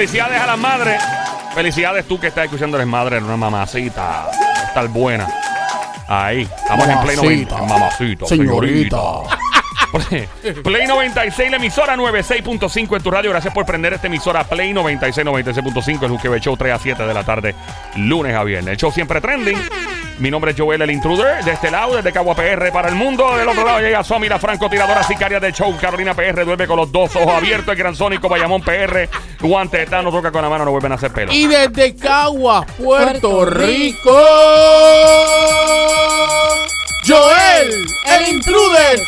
felicidades a las madres. Felicidades tú que estás escuchando, eres madre, eres una mamacita. Estar buena. Ahí, estamos en Play 90. Mamacita. Mamacita, Señorita. Play 96, la emisora 96.5 en tu radio. Gracias por prender esta emisora Play 96, 96.5. El Juquebe Show 3 a 7 de la tarde, lunes a viernes. El show siempre trending. Mi nombre es Joel, el intruder. De este lado, desde Cagua PR para el mundo. Del otro lado llega Somi, la francotiradora sicaria del show. Carolina PR duerme con los dos ojos abiertos. El gran Sónico, Bayamón PR. Guante de no toca con la mano, no vuelven a hacer pelo. Y desde Caguas, Puerto, Puerto Rico. Joel, el intruder.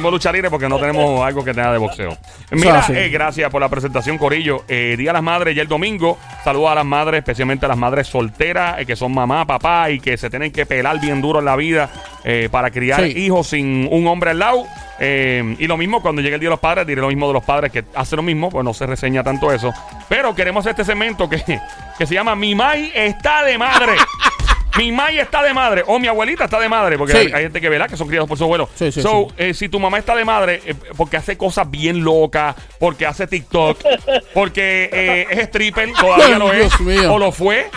Pusimos lucha libre porque no tenemos algo que tenga de boxeo. Mira, eh, gracias por la presentación, Corillo. Eh, Día de las Madres ya el domingo. Saludos a las madres, especialmente a las madres solteras, eh, que son mamá, papá y que se tienen que pelar bien duro en la vida eh, para criar Sí. hijos sin un hombre al lado. Eh, y lo mismo cuando llegue el Día de los Padres, diré lo mismo de los padres que hace lo mismo, pues no se reseña tanto eso. Pero queremos este segmento que, que se llama Mi Mai está de madre. Mi Mai está de madre o mi abuelita está de madre, porque Sí. hay, hay gente que verá que son criados por su abuelo. Sí, sí, so, eh, si tu mamá está de madre, eh, porque hace cosas bien locas, porque hace TikTok, porque eh, es stripper, todavía lo es, o lo fue.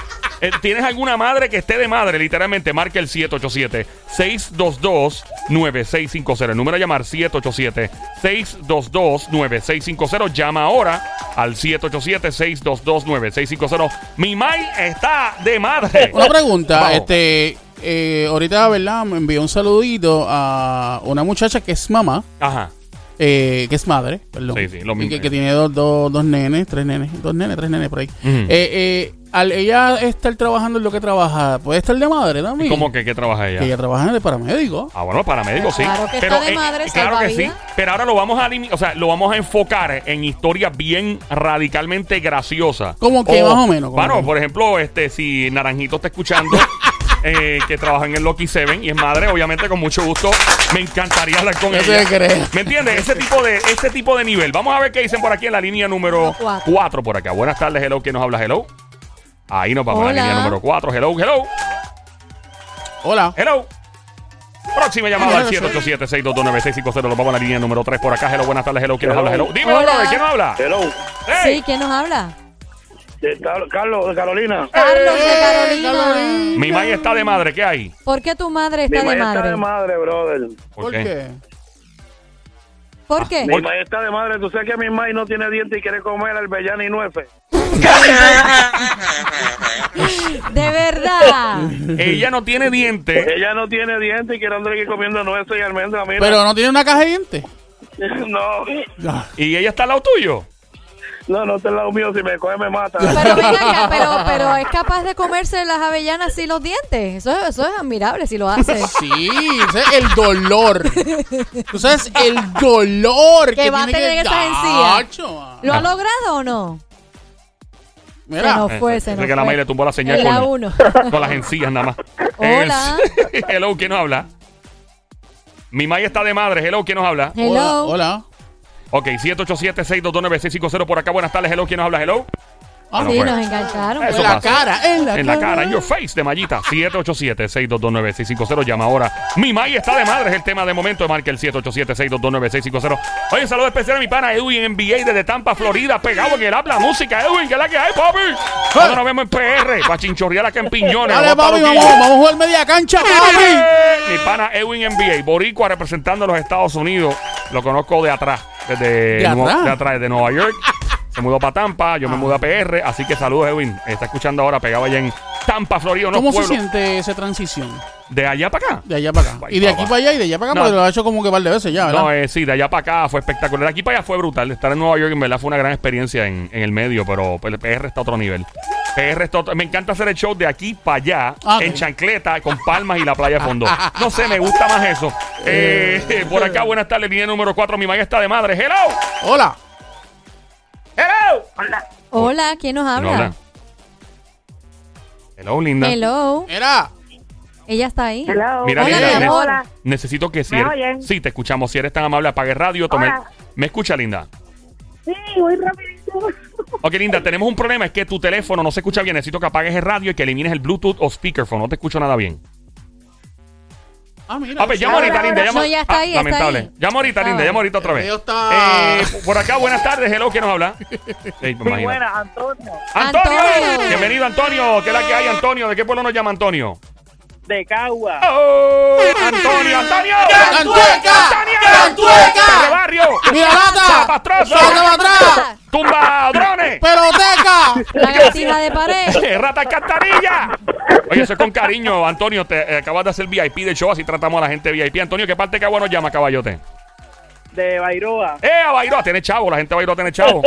Eh, ¿Tienes alguna madre que esté de madre? Literalmente, marca el 787-622-9650. El número a llamar 787-622-9650. Llama ahora al 787-622-9650. Mi Mai está de madre. Una pregunta, Vamos. este, eh, ahorita, ¿verdad? Me envió un saludito a una muchacha que es mamá, Ajá. eh, que es madre, perdón. Sí, sí, lo mismo. Que, que tiene dos, dos, dos nenes, tres nenes, dos nenes, tres nenes por ahí. Ujú. Eh, eh, al ella estar trabajando en lo que trabaja, ¿puede estar de madre también? ¿Cómo que qué trabaja ella? Que ella trabaja de paramédico. Ah, bueno, paramédico, sí. Claro que está de madre, claro que sí. Pero ahora lo vamos a o sea, lo vamos a enfocar en historias bien radicalmente graciosas. ¿Cómo que, más o menos? ¿Cómo Bueno, que? por ejemplo, este, si Naranjito está escuchando, eh, que trabaja en el Lucky Seven y es madre, obviamente con mucho gusto me encantaría hablar con ella. ¿Me entiendes? Ese tipo de, ese tipo de nivel. Vamos a ver qué dicen por aquí en la línea número Cuatro. 4 por acá. Buenas tardes, hello. ¿Quién nos habla? Hello. Ahí nos vamos a la línea número 4. Hello, hello. Hola. Hello. Próxima llamada al Hello, 787-622-9650. Nos vamos a la línea número 3 por acá. Hello, buenas tardes. Hello, ¿quién nos habla? Hello. Dime, Hola. brother, ¿quién nos habla? Hello, Hey. Sí, ¿quién nos habla? de Car- Carlos de Carolina. Carlos de Carolina. Carolina. Mi madre está de madre. ¿Qué hay? ¿Por qué tu madre Mi está de madre está madre? de madre, brother. ¿Por qué? ¿Por qué? Mi está de madre. Tú sabes que mi madre no tiene dientes y quiere comer albellana y nueces. De verdad. Ella no tiene dientes. Ella no tiene dientes y quiere andar aquí comiendo nueces y almendras. Mira. Pero no tiene una caja de dientes. No, Ah, Y ella está al lado tuyo. No, no está al lado mío. Si me coge, me mata. Pero ven acá, pero, pero es capaz de comerse las avellanas sin los dientes. Eso, es- eso es admirable si lo hace. Sí, ese es el dolor. Tú sabes el dolor que, Que va a tener que esas encías. ¿Lo ha logrado o no? Se Mira, nos fue, se nos que la fue. madre le tumbó la señal con, uno. con las encías nada más. Hola. Es- hello, ¿quién nos habla? Mi madre está de madre. Hello, ¿quién nos habla? hola, hola. Ok, 787-622-9650 por acá. Buenas tardes. Hello, ¿quién nos habla? Hello. Ah, Sí, fue. nos engancharon. Eso en la pasa. cara, en la En la cara, en your face de Mallita. 787-622-9650. Llama ahora. Mi May está de madre. Es el tema de momento. Marca el 787-622-9650. Oye, un saludo especial a mi pana Edwin NBA desde Tampa, Florida. Pegado en el habla música. Edwin, que es la que hay, papi. Cuando nos vemos en PR. Para chinchorrear acá en Piñones. Dale, papi, vamos, vamos a jugar media cancha, papi. Mi pana Edwin NBA, Boricua representando a los Estados Unidos. Lo conozco de atrás, desde, ¿De Nueva- atrás? de atrás, Nueva York. Se mudó para Tampa, yo me mudé a PR, así que saludos Edwin. Está escuchando ahora, pegado allá en Tampa, Florida, unos ¿Cómo se pueblos. siente esa transición? De allá para acá. De allá para acá. Ay, Y de papá. aquí para allá y de allá para acá, No. porque lo ha hecho como que un par de veces ya, ¿verdad? No, eh, sí, de allá para acá fue espectacular. De aquí para allá fue brutal. Estar en Nueva York en verdad fue una gran experiencia en, en el medio, pero el PR está a otro nivel. PR Me encanta hacer el show de aquí para allá, Ah, en chancleta, con palmas y la playa de fondo. No sé, me gusta más eso. Eh, por acá, buenas tardes, línea número 4. Mi está de madre. ¡Hello! Hola. ¡Hello! Hola, ¿quién nos ¿No habla? habla? Hello, linda. Hello. Mira. Ella está ahí. Hello. Mira, Hola, linda, mi ne- amor. Hola. necesito que si ¿Me eres-? Sí, te escuchamos. Si eres tan amable, apague radio. Tome... Hola. ¿Me escucha, linda? Sí, muy rapidito. Ok, linda, tenemos un problema. Es que tu teléfono no se escucha bien. Necesito que apagues el radio y que elimines el Bluetooth o speakerphone. No te escucho nada bien. Ah, mira. Ah, pues llama ahorita, Linda. Llama. No, ya está Ah, ahí, está lamentable. ahí. Llama ahorita, Linda. Ah. Llama ahorita otra El vez. está- Eh, por acá, buenas tardes. Hello, ¿quién nos habla? Sí, Muy imagínate. buena, Antonio, Antonio. Antonio. Bienvenido, Antonio. ¿Qué es la que hay, Antonio? ¿De qué pueblo nos llama Antonio? de Cagua. ¡Oh! ¡Antonio, Antonio! ¡Cantueca! ¡Antonio! ¡Cantueca! ¡De barrio! ¡Mira lata! ¡Zapastroso! ¡Saca para atrás! ¡Tumba drones! ¡Peloteca! La gatina de pared. ¡Rata Cantarilla! Oye, eso es con cariño, Antonio. Te eh, acabas de hacer VIP de show, así tratamos a la gente VIP. Antonio, ¿qué parte de Cagua nos llama, caballote? De Bairoa. ¡Eh, a Bairoa! Tiene chavo, la gente de Bairoa tiene chavo.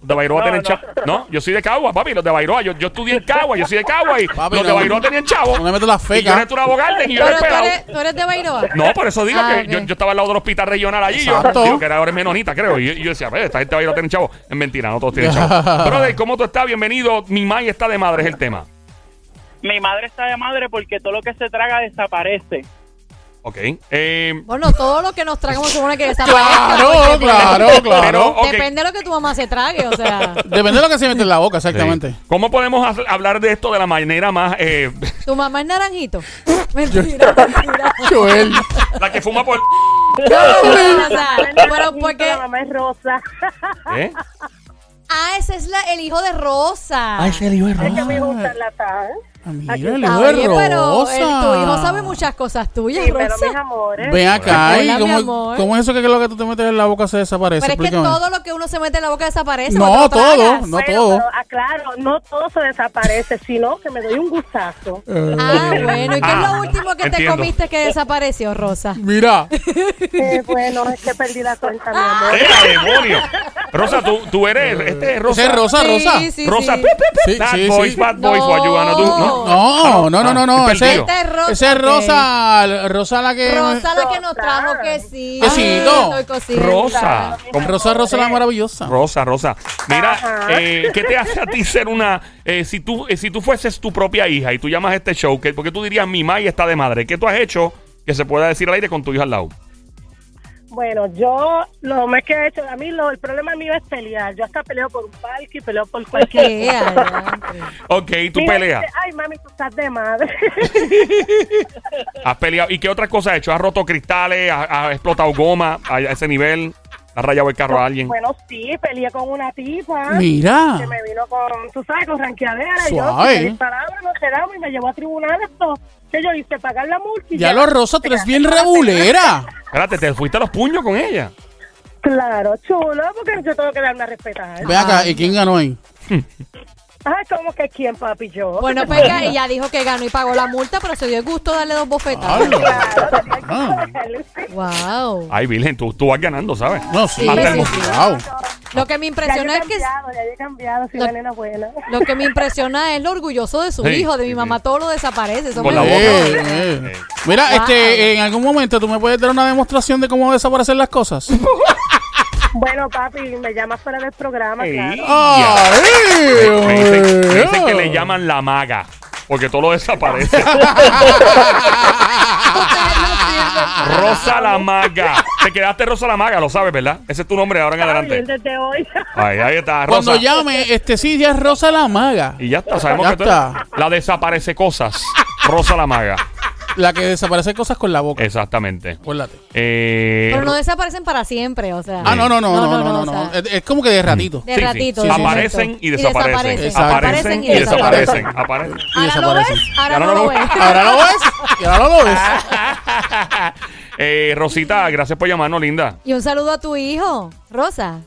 De Bairoa No, tienen no. chavo. No, yo soy de Cagua, papi, los de Bairoa. Yo, yo estudié en Cagua, yo soy de Cagua y Papi, los de no. Bairoa tenían chavo. No me meto la Y yo feca. era Turabo Garden y yo era Pero tú eres, tú eres de Bairoa. No, por eso digo Ah, que yo, yo estaba al lado del hospital regional allí. Yo, Exacto. digo que era ahora es menonita, creo. Y, yo decía, "Ve, esta gente va a ir a tener chavo. Es mentira, no todos tienen chavo. Brother, ¿cómo tú estás? Bienvenido. Mi May está de madre, es el tema. Mi madre está de madre porque todo lo que se traga desaparece. Ok. Eh, Bueno, todo lo que nos tragamos supone que desaparezca. Claro, porque claro, pero, claro. ok. Depende de lo que tu mamá se trague, o sea. Depende de lo que se mete en la boca, exactamente. sí. ¿Cómo podemos ha- hablar de esto de la manera más. eh, Tu mamá es naranjito. Mentira, mentira. Joel. la que fuma por. O sea, pero porque. La mamá es rosa. ¿Eh? Ah, ese es la, el hijo de Rosa. el hijo Es que me gusta la. Ah, mira, el hijo Ah, de oye, pero Rosa. el- tu hijo sabe muchas cosas tuyas, Sí, pero Rosa. mis amores. Ven acá, Hola, ¿y mi cómo, cómo es eso que lo que tú te metes en la boca se desaparece? Pero es que todo lo que uno se mete en la boca desaparece. No, te todo, no. Bueno, todo. pero aclaro, no todo se desaparece, sino que me doy un gustazo. Eh, Ah, bueno. ¿Y qué es Ah, lo último que te entiendo. comiste que desapareció, Rosa? Mira, Eh, bueno, es que perdí la cuenta, mi amor. ¡Eh, demonio! Rosa, tú, tú eres. Este es Rosa. Rosa, Sí, Rosa. sí, sí. Rosa. Sí, Bad sí, boys, sí. bad boys, No. what you wanna do. No. No, no, no, no, no. Ah, Ese, Rosa, ese es. Rosa, Rosa la que... Rosa la que nos trajo que sí. Quesito. Estoy cociendo. Rosa. Con Rosa, Rosa la maravillosa. Rosa, Rosa. Mira, eh, ¿qué te hace a ti ser una... eh, si, tú, eh, si tú fueses tu propia hija y tú llamas a este show, ¿qué, porque tú dirías, mi May está de madre. ¿Qué tú has hecho que se pueda decir al aire con tu hija al lado? Bueno, yo lo más que he hecho, a mí lo, el problema mío es pelear. Yo hasta peleo por un parque y peleo por cualquier ¿Qué? Adelante. Ok, tú peleas. Estás de madre. Has peleado. ¿Y qué otras cosas has hecho? ¿Has roto cristales? ¿Has, has explotado goma a, a ese nivel? ¿Has rayado el carro a alguien? bueno, sí, peleé con una tipa. Mira. Que me vino con, tú sabes, con ranqueadera. Y yo, Suave. si me disparaba, nos quedamos y me llevó a tribunales. Esto, que yo hice? Pagar la multa. y Ya lo Rosa, tú eres bien rebulera. Espérate, ¿te fuiste a los puños con ella? Claro, chulo, porque yo tengo que darme a respetar. Ve acá, ¿y quién ganó ahí? Ay, ¿cómo que quién, papi? Yo. Bueno, pues que ella dijo que ganó y pagó la multa, pero se dio el gusto darle dos bofetadas. Claro, tenía que Ah. joderle. Wow. Ay, Virgen, tú, tú vas ganando, ¿sabes? No, sí, Sí, Hasta el sí, sí. Wow. Lo que me Ya yo impresiona he es que cambiado, ya yo he cambiado, soy Lo- una nena buena. lo que me impresiona es lo orgulloso de su Sí, hijo, de sí, mi sí. mamá todo lo desaparece. Eso me la boca. Eh, eh. Mira, Wow. este, en algún momento tú me puedes dar una demostración de cómo desaparecen las cosas. Bueno, papi, me llamas fuera del programa, claro. Me, me dicen, me dicen que le llaman la maga. Porque todo lo desaparece. Rosa la maga. Te quedaste Rosa la maga, lo sabes, ¿verdad? Ese es tu nombre ahora en adelante. bien desde hoy. Ahí, ahí está, Cuando llame, este sí, ya es Rosa la maga. Y ya está, sabemos Ya que tú está. eres la desaparece cosas. Rosa la maga. La que desaparece cosas con la boca. Exactamente. Acuérdate. Eh, Pero no desaparecen para siempre, o sea. Ah, no, no, no, no, no, no, o no. sea, Es, es como que de ratito. de sí, ratito. Sí, sí, sí. Aparecen y Y desaparecen. Exacto. Aparecen y desaparecen. Aparecen. Y Ahora lo ves, desaparecen. ahora Ahora no lo lo ves. Ahora lo ves y ahora lo ves. eh, Rosita, gracias por llamarnos, linda. Y un saludo a tu hijo, Rosa.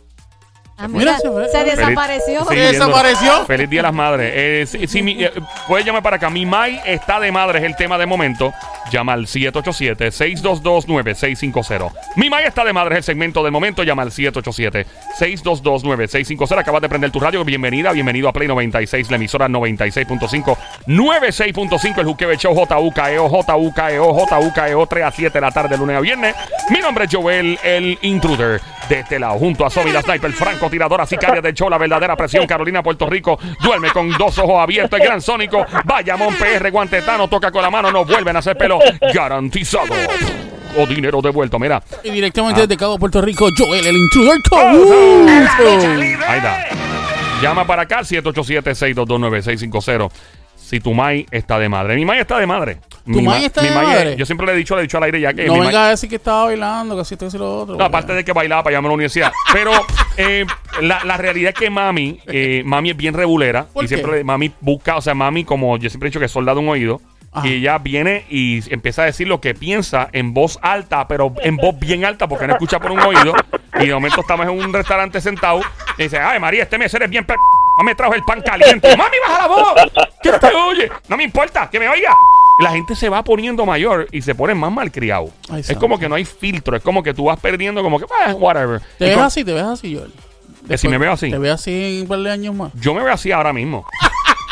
Ah, Mira, se fue. se Feliz- desapareció. Sí, ¿Se desapareció? Feliz Día de las Madres. Eh, si, si mi- eh, puedes llamar para acá. Mi Mai está de madre, es el tema de momento. Llama al 787-622-9650. Mi Mai está de madre, es el segmento del momento. Llama al 787-622-9650. Acabas de prender tu radio. Bienvenida, bienvenido a Play 96, la emisora 96.5, 96.5, el Juquebe Show, JUKEO, JUKEO, JUKEO, 3 a 7 de la tarde, lunes a viernes. Mi nombre es Joel, el intruder. De este lado, junto a Sobi, la sniper, francotiradora, sicaria del show, la verdadera presión, Carolina, Puerto Rico, duerme con dos ojos abiertos, el gran sónico, Bayamón PR, guantetano, toca con la mano, no vuelven a hacer pelo, garantizado. O dinero devuelto, mira. Y directamente desde Cabo Puerto Rico, Joel, el intruder con Ahí está. Llama para acá, 787-622-9650. Si tu mai está de madre. Mi mai está de madre. ¿Tu Mi mai ma- está mi de es- madre? yo siempre le he dicho, le he dicho al aire ya que No mi mai- venga a decir que estaba bailando, que así y lo otro. no, aparte de que bailaba para llamarme a la universidad. Pero eh, la, la realidad es que mami, eh, mami es bien regulera. ¿Por y qué? siempre mami busca, o sea, mami, como yo siempre he dicho que es soldado un oído. Ajá. Y ella viene y empieza a decir lo que piensa en voz alta, pero en voz bien alta porque no escucha por un oído. Y de momento estamos en un restaurante sentado y dice, ay María, este mesero es bien... pe- No me trajo el pan caliente. Mami, baja la voz. ¿Qué te oye? No me importa, que me oiga. La gente se va poniendo mayor y se pone más malcriado. Ay, Es santo. como que no hay filtro. Es como que tú vas perdiendo como que, "Ah, whatever. ¿Te ves así? ¿Te ves así, Joel? Que si me veo así. ¿Te ves así en un par de años más? Yo me veo así ahora mismo.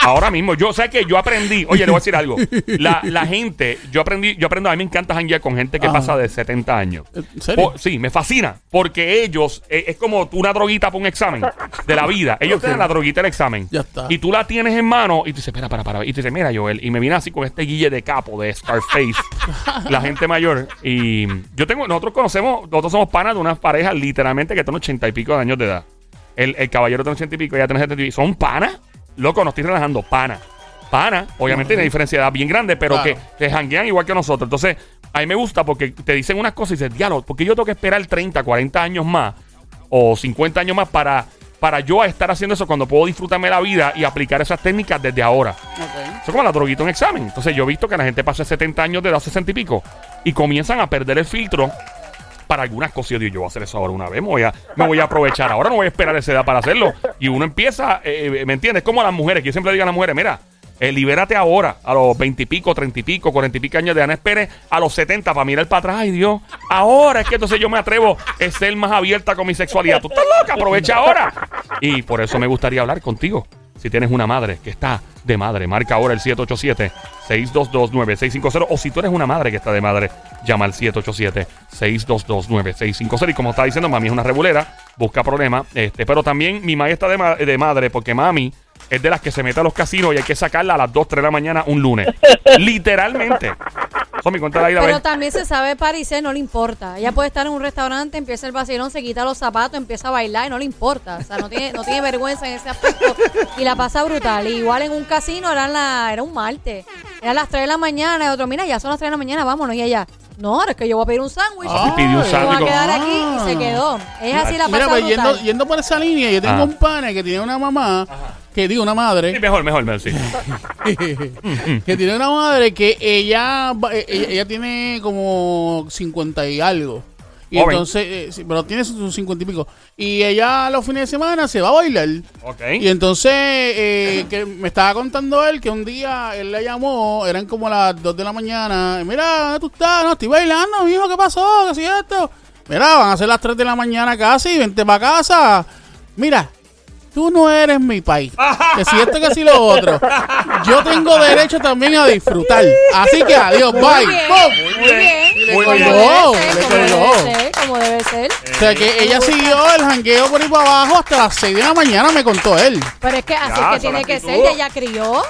Ahora mismo. Yo sé que yo aprendí. Oye, le voy a decir algo. La, la gente, yo aprendí, yo aprendo, a mí me encanta janguear con gente que Ajá. pasa de 70 años. ¿En serio? Po- sí, me fascina. Porque ellos, eh, es como una droguita para un examen de la vida. Ellos te dan la droguita del examen. Ya está. Y tú la tienes en mano y tú dices, espera, para, para. Y tú dices, mira, Joel. Y me viene así con este guille de capo de Scarface. la gente mayor. Y yo tengo, nosotros conocemos, nosotros somos panas de unas parejas literalmente que tienen ochenta y pico de años de edad. El, el caballero tiene ochenta y pico, ella tiene setenta y pico. Son panas. Loco, nos estoy relajando. Pana. Pana. Obviamente una diferencia de edad bien grande, pero Claro. que que janguean igual que nosotros. Entonces, a mí me gusta porque te dicen unas cosas y dices, diablo, porque yo tengo que esperar 30, 40 años más o 50 años más para, para yo estar haciendo eso cuando puedo disfrutarme la vida y aplicar esas técnicas desde ahora. Ok. Eso es como la droguita en examen. Entonces yo he visto que la gente pasa 70 años de edad, 60 y pico, y comienzan a perder el filtro para algunas cosas. Yo digo, yo voy a hacer eso ahora una vez, me voy a, me voy a aprovechar ahora, no voy a esperar esa edad para hacerlo. Y uno empieza, eh, ¿me entiendes? Como a las mujeres, que yo siempre digo a las mujeres, mira, eh, libérate ahora, a los 20 y pico, 30 y pico, 40 y pico años de no esperes a los 70 para mirar para atrás, ay Dios, ahora es que entonces yo me atrevo a ser más abierta con mi sexualidad. Tú estás loca, aprovecha ahora. Y por eso me gustaría hablar contigo. Si tienes una madre que está de madre, marca ahora el 787-622-9650. O si tú eres una madre que está de madre, llama al 787-622-9650. Y como está diciendo, mami es una regulera, busca problemas. Este, pero también mi madre está de, ma- de madre porque mami es de las que se mete a los casinos y hay que sacarla a las 2, 3 de la mañana un lunes. Literalmente. Eso me cuenta la. Pero también se sabe parecer, no le importa. Ella puede estar en un restaurante, empieza el vacilón, se quita los zapatos, empieza a bailar y no le importa. O sea, no tiene, no tiene vergüenza en ese aspecto y la pasa brutal. Y igual en un casino era, la, era un martes. Eran las 3 de la mañana y otro, mira, ya son las 3 de la mañana, vámonos. Y ella, no, es que yo voy a pedir un sándwich. Ah, pidió un voy a sándwich. quedar aquí y Ah. se quedó. Es así la Mira, pasa pues brutal. yendo, yendo por esa línea, yo tengo Ah. un pana que tiene una mamá, que digo, una Sí, madre, mejor, mejor, mejor, sí. que tiene una madre que ella, va- eh, ella, ella tiene como 50 y algo. Y Joven. entonces, eh, sí, pero tiene sus 50 y pico. Y ella los fines de semana se va a bailar. Ok. Y entonces, eh, que me estaba contando él que un día él le llamó, eran como las 2 de la mañana. Mira, ¿dónde tú estás? No, estoy bailando, mijo, ¿qué pasó? ¿Qué es esto? Mira, van a ser las 3 de la mañana casi, vente para casa. Mira, tú no eres mi país. Que si esto, que si lo otro. Yo tengo derecho también a disfrutar. Así que adiós, bye. Muy bien, muy bien. Le Como colgó, debe ser, le como colgó. debe ser, como debe ser. O sea que ella siguió el jangueo por ahí para abajo hasta las 6 de la mañana, me contó él. Pero es que así Ya, es que tiene que ser, que ella crió.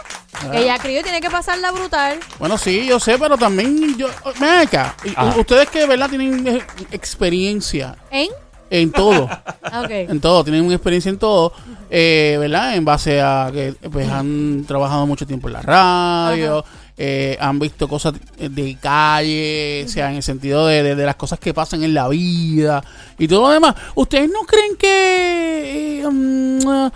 Que ella crió y tiene que pasarla brutal. Bueno, sí, yo sé, pero también yo. Ven acá. Ustedes que, ¿verdad? Tienen eh, experiencia ¿En? En todo. Ah, en todo, tienen una experiencia en todo, eh, ¿verdad? En base a que pues, han trabajado mucho tiempo en la radio, eh, han visto cosas de calle, o sea, en el sentido de, de- de las cosas que pasan en la vida y todo lo demás. ¿Ustedes no creen que... eh, mm, ah,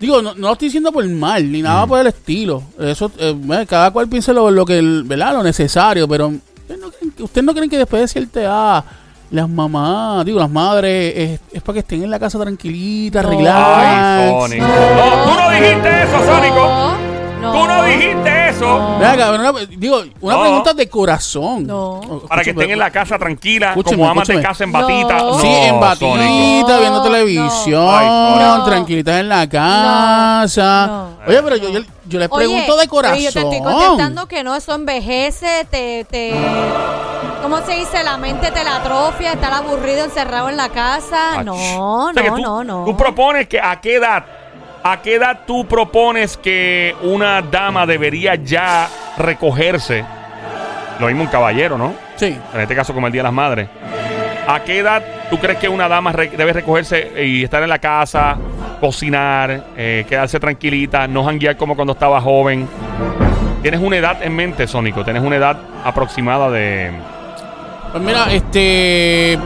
Digo, no, no lo estoy diciendo por mal, ni nada por el estilo. Eso, eh, cada cual piensa lo, lo que, el- ¿verdad? Lo necesario, pero ¿ustedes no creen que, ¿ustedes no creen que después de cierta edad, las mamás, digo, las madres, es, es para que estén en la casa tranquilitas, No. Ay, Sónico. No, tú no dijiste eso, Sónico. No. Tú no dijiste eso. No. Ven acá, una- digo, una No. pregunta de corazón. No. Para que estén en la casa tranquila, Escúcheme, como amas de casa en batita. No. Sí, en batita, Sónico. viendo televisión, no. Ay, no. tranquilitas en la casa. No. Oye, pero yo, yo, yo les pregunto Oye, de corazón. yo te estoy contestando que no, eso envejece, te, te, ¿cómo se dice? La mente te la atrofia, estar aburrido, encerrado en la casa. Ach. No, O sea que no, tú, no, no. Tú propones que a qué edad, a qué edad tú propones que una dama debería ya recogerse. Lo mismo un caballero, ¿no? Sí. En este caso como el Día de las Madres. ¿A qué edad tú crees que una dama re- debe recogerse y estar en la casa, cocinar, eh, quedarse tranquilita, no janguear como cuando estaba joven? ¿Tienes una edad en mente, Sónico? ¿Tienes una edad aproximada de...? Pues mira, este eh,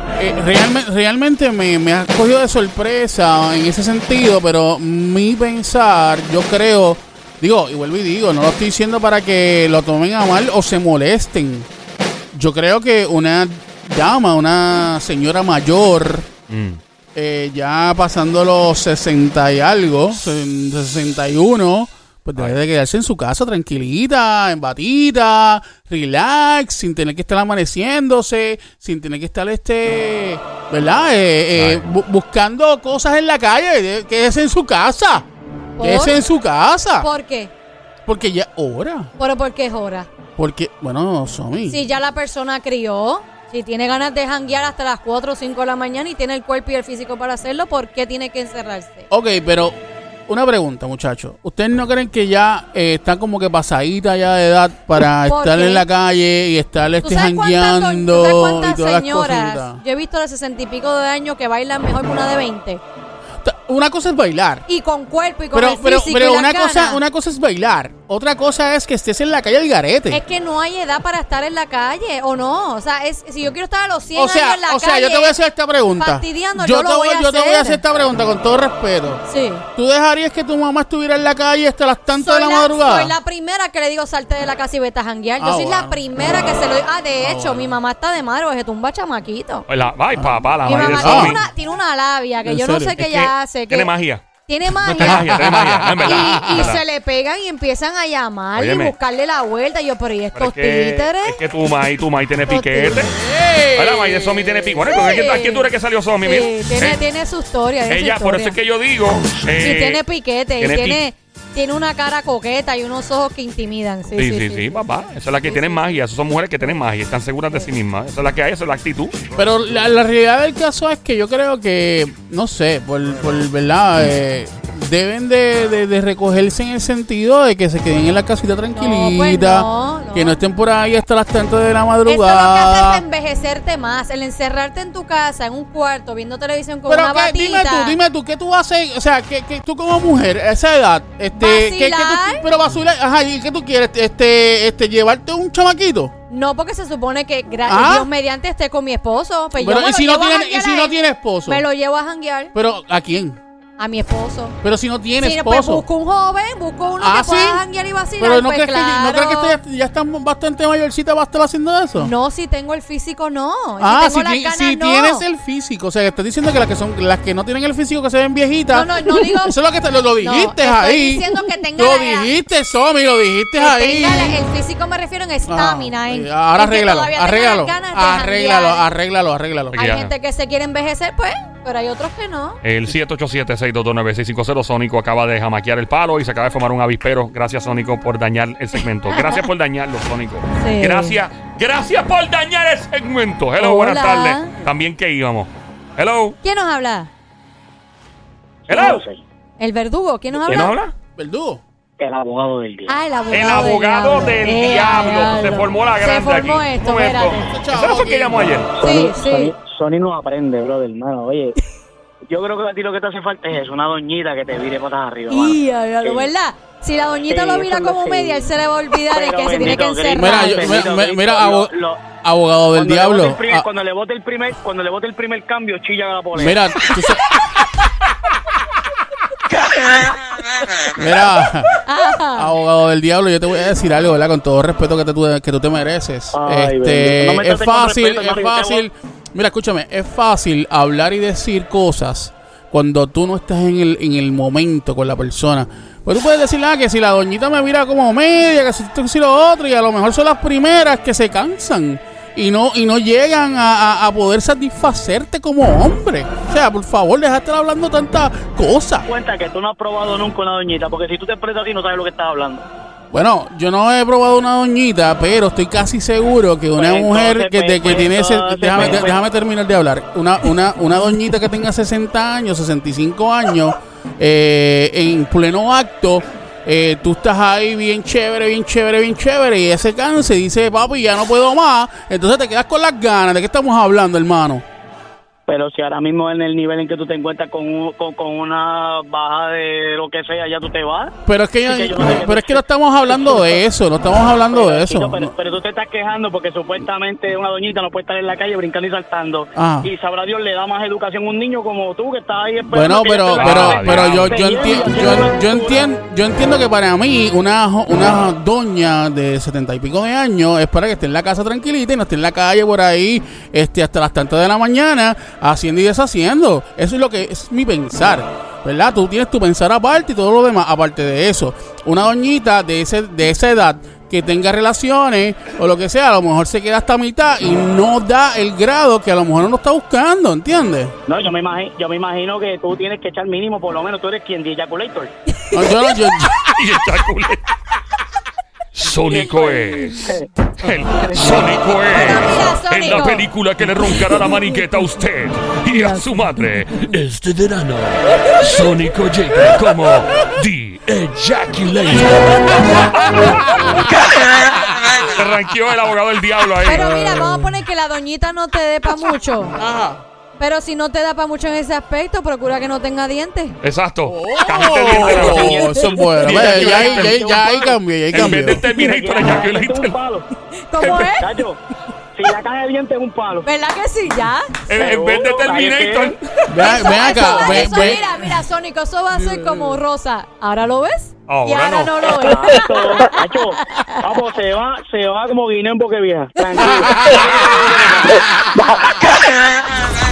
realme- realmente me, me ha cogido de sorpresa en ese sentido, pero mi pensar, yo creo, digo, y vuelvo y digo, no lo estoy diciendo para que lo tomen a mal o se molesten. Yo creo que una dama, una señora mayor, Mm. eh, ya pasando los 60 y algo, se- 61, pues debe de quedarse en su casa tranquilita, en batita, relax, sin tener que estar amaneciéndose, sin tener que estar este, ¿verdad? Eh, eh, bu- buscando cosas en la calle, de- quédese en su casa. ¿Por? Quédese en su casa. ¿Por qué? Porque ya hora. Pero ¿por qué es hora? Porque, bueno, Somi. Si ya la persona crió, si tiene ganas de janguear hasta las 4 o 5 de la mañana y tiene el cuerpo y el físico para hacerlo, ¿por qué tiene que encerrarse? Ok, pero una pregunta, muchachos. ¿Ustedes no creen que ya eh, está como que pasadita ya de edad para ¿Por estar qué? en la calle y estar ¿Tú este jangueando tú sabes y cuántas todas las señoras yo he visto de 60 y pico de años que bailan mejor que una de 20? Una cosa es bailar. Y con cuerpo y con Pero, el pero, físico pero y una cosa, una cosa es bailar. Otra cosa es que estés en la calle al garete. Es que no hay edad para estar en la calle, ¿o no? O sea, es, si yo quiero estar a los 100 o sea, años en la o sea, calle... yo te voy a hacer esta pregunta. fastidiando, yo yo te lo voy, voy a yo te voy a hacer. esta pregunta con todo respeto. Sí. ¿Tú dejarías que tu mamá estuviera en la calle hasta las tantas Soy de la, madrugada? soy la primera que le digo salte de la casa y vete a janguear. Yo Ah, soy bueno. la primera que se lo digo. Ah, de hecho, mi mamá está de madre, se tumba chamaquito. La, ay, papá, la Mi madre de mamá tiene una, tiene una labia que ¿En yo no sé qué ella hace. Que Tiene magia. Tiene Tiene magia. magia, tiene magia. No, en verdad. Y, y verdad. se le pegan y empiezan a llamar Óyeme. y buscarle la vuelta. Y yo, pero ¿y Pero estos es que, títeres? es que tu Mai, tu Mai tiene piquete. Ahora Mai de Somi tiene piquete. Bueno, Sí. ¿a quién- ¿a quién eres que salió Somi? Sí, Mira. tiene, Eh, tiene su historia. tiene su Ella, por eso es historia. que yo digo. eh, Y tiene piquete. y pi- tiene, tiene una cara coqueta y unos ojos que intimidan. Sí, Sí, sí, sí, papá. Esa es la que Sí, tiene sí. magia. Esas son mujeres que tienen magia. Están seguras de sí mismas. Esa es la que hay. Esa es la actitud. Pero la, la realidad del caso es que yo creo que, no sé, por, por verdad, eh, deben de, de- de recogerse en el sentido de que se queden en la casita tranquilita, pues no, no. que no estén por ahí hasta las tantas de la Eso lo que hace madrugada. es envejecerte más. El encerrarte en tu casa, en un cuarto, viendo televisión con Pero una batita. dime tú, dime tú, ¿qué tú haces? O sea, que, tú como mujer, a esa edad, este, ¿qué- qué tú- pero vacilar, ajá, ¿y qué tú quieres? Este, este, llevarte un chamaquito. No, porque se supone que gra- Ah. Dios mediante esté con mi esposo. Pues me ¿y lo si no llevo a tiene, y janguear si a no él. tiene esposo? Me lo llevo a janguear Pero, ¿a quién? A mi esposo. Pero si no tiene Sí, pues esposo. busco un joven, busco uno Ah, que pueda ¿sí? janguear y vacilar. Pero no pues crees que, no crees que ya, ya está bastante mayorcita para estar haciendo eso. No, si tengo el físico, no. Ah, si si, tengo las ti- ganas, si no. tienes el físico, o sea, estás diciendo que las que son las que no tienen el físico que se ven viejitas. No, no, no digo- Eso es lo que te lo, dijiste ahí. diciendo que tenga Lo la dijiste, Somi, lo dijiste Que ahí. la- el físico me refiero en estamina. Ah, y ahora arréglalo, arréglalo. Arréglalo, arréglalo, arréglalo. Hay gente que se quiere envejecer, pues, pero hay otros que no. El 787-622-9650. Sónico acaba de jamaquear el palo y se acaba de formar un avispero. Gracias, Sónico, por dañar el segmento. Gracias por dañarlo, Sónico. Sí. Gracias, gracias por dañar el segmento. Hello, buenas tardes. También que íbamos. Hello, ¿Quién nos habla? hello. ¿El verdugo? ¿Quién nos habla? ¿Quién nos habla? Verdugo. El abogado del día. Ah, el abogado. El abogado del Eh, diablo. Se formó la grande Se formó aquí. esto, espérate. ¿Eso que llamó ayer? Sí, sí. Sony, no aprende, bro, hermano. Oye, yo creo que a ti lo que te hace falta es eso, una doñita que te vire patas arriba. Y, Sí. ¿verdad? Si la doñita Sí, lo mira como media, él se le va a olvidar de Pero que se tiene que encerrar. Mira, yo- bendito mira, Cristo, mira, lo- abo- lo- Abogado del cuando le bote diablo. el primer- Ah, cuando le bote el primer, cuando le bote el primer cambio, chilla la polea. mira, tú sa- Mira, abogado del diablo, yo te voy a decir algo, ¿verdad? Con todo respeto que, te, tú- que tú te mereces. Ay, este. No me es fácil, respeto, es fácil. Mira, escúchame, es fácil hablar y decir cosas cuando tú no estás en el, en el momento con la persona. Pues tú puedes decir, ah, que si la doñita me mira como media, que si esto, que si lo otro, y a lo mejor son las primeras que se cansan y no, y no llegan a, a- poder satisfacerte como hombre. O sea, por favor, deja de estar hablando tantas cosas. cuenta que tú no has probado nunca una doñita, porque si tú te prestas así no sabes lo que estás hablando. Bueno, yo no he probado una doñita, pero estoy casi seguro que una Pues mujer que, de- que tiene ese... Déjame, déjame terminar de hablar. Una, una, una doñita que tenga 60 años, 65 años, eh, en pleno acto, eh, tú estás ahí bien chévere, bien chévere, bien chévere, y ese y dice, papi, ya no puedo más, entonces te quedas con las ganas. ¿De qué estamos hablando, hermano? Pero si ahora mismo en el nivel en que tú te encuentras con, un- con, con una baja de lo que sea, ya tú te vas. Pero es que, yo no pero es que no estamos hablando de eso, no estamos hablando de eso. Pero, pero tú te estás quejando porque supuestamente una doñita no puede estar en la calle brincando y saltando. Ah. Y sabrá Dios le da más educación a un niño como tú que estás ahí esperando. Bueno, pero, pero, pero yo, yo, lleve enti- y yo, yo entiendo, yo entiendo que para mí una, una doña de setenta y pico de años es para que esté en la casa tranquilita y no esté en la calle por ahí este hasta las tantas de la mañana haciendo y deshaciendo. Eso es lo que es mi pensar, ¿verdad? Tú tienes tu pensar aparte y todo lo demás aparte de eso. Una doñita de ese de esa edad que tenga relaciones o lo que sea, a lo mejor se queda hasta mitad y no da el grado que a lo mejor uno está buscando, ¿entiendes? No, yo me, imagino, yo me imagino que tú tienes que echar mínimo, por lo menos tú eres quien de ejaculator. No, yo no- yo- Y eyaculé. Sónico es. El Sónico es. En la película que le roncará la maniqueta a usted y a su madre. Este verano, Sónico llega como The Ejaculator. Se ranqueó el abogado del diablo ahí. Pero mira, vamos a poner que la doñita no te dé pa' mucho. Ajá. Pero si no te da pa' mucho en ese aspecto, procura que no tenga dientes. Exacto. Dientes, Oh, eso es bueno. Ya, ahí- ya, ahí- Ejaculator. ya ahí cambió, ya ahí En vez de. Terminator, un Ejaculator. ¿Cómo es? Chacho, si la caja de dientes es un palo. ¿Verdad que sí? ¿Ya? En, en vez de Terminator. ¿sabes Ven, acá, eso va- ve, eso, ve. Mira, mira, Sónico, eso va a ser como Rosa. ¿Ahora lo ves? Ahora y ahora no. no, lo ves. Exacto, Chacho, vamos, se va, se va como guineo en boque vieja. Tranquilo.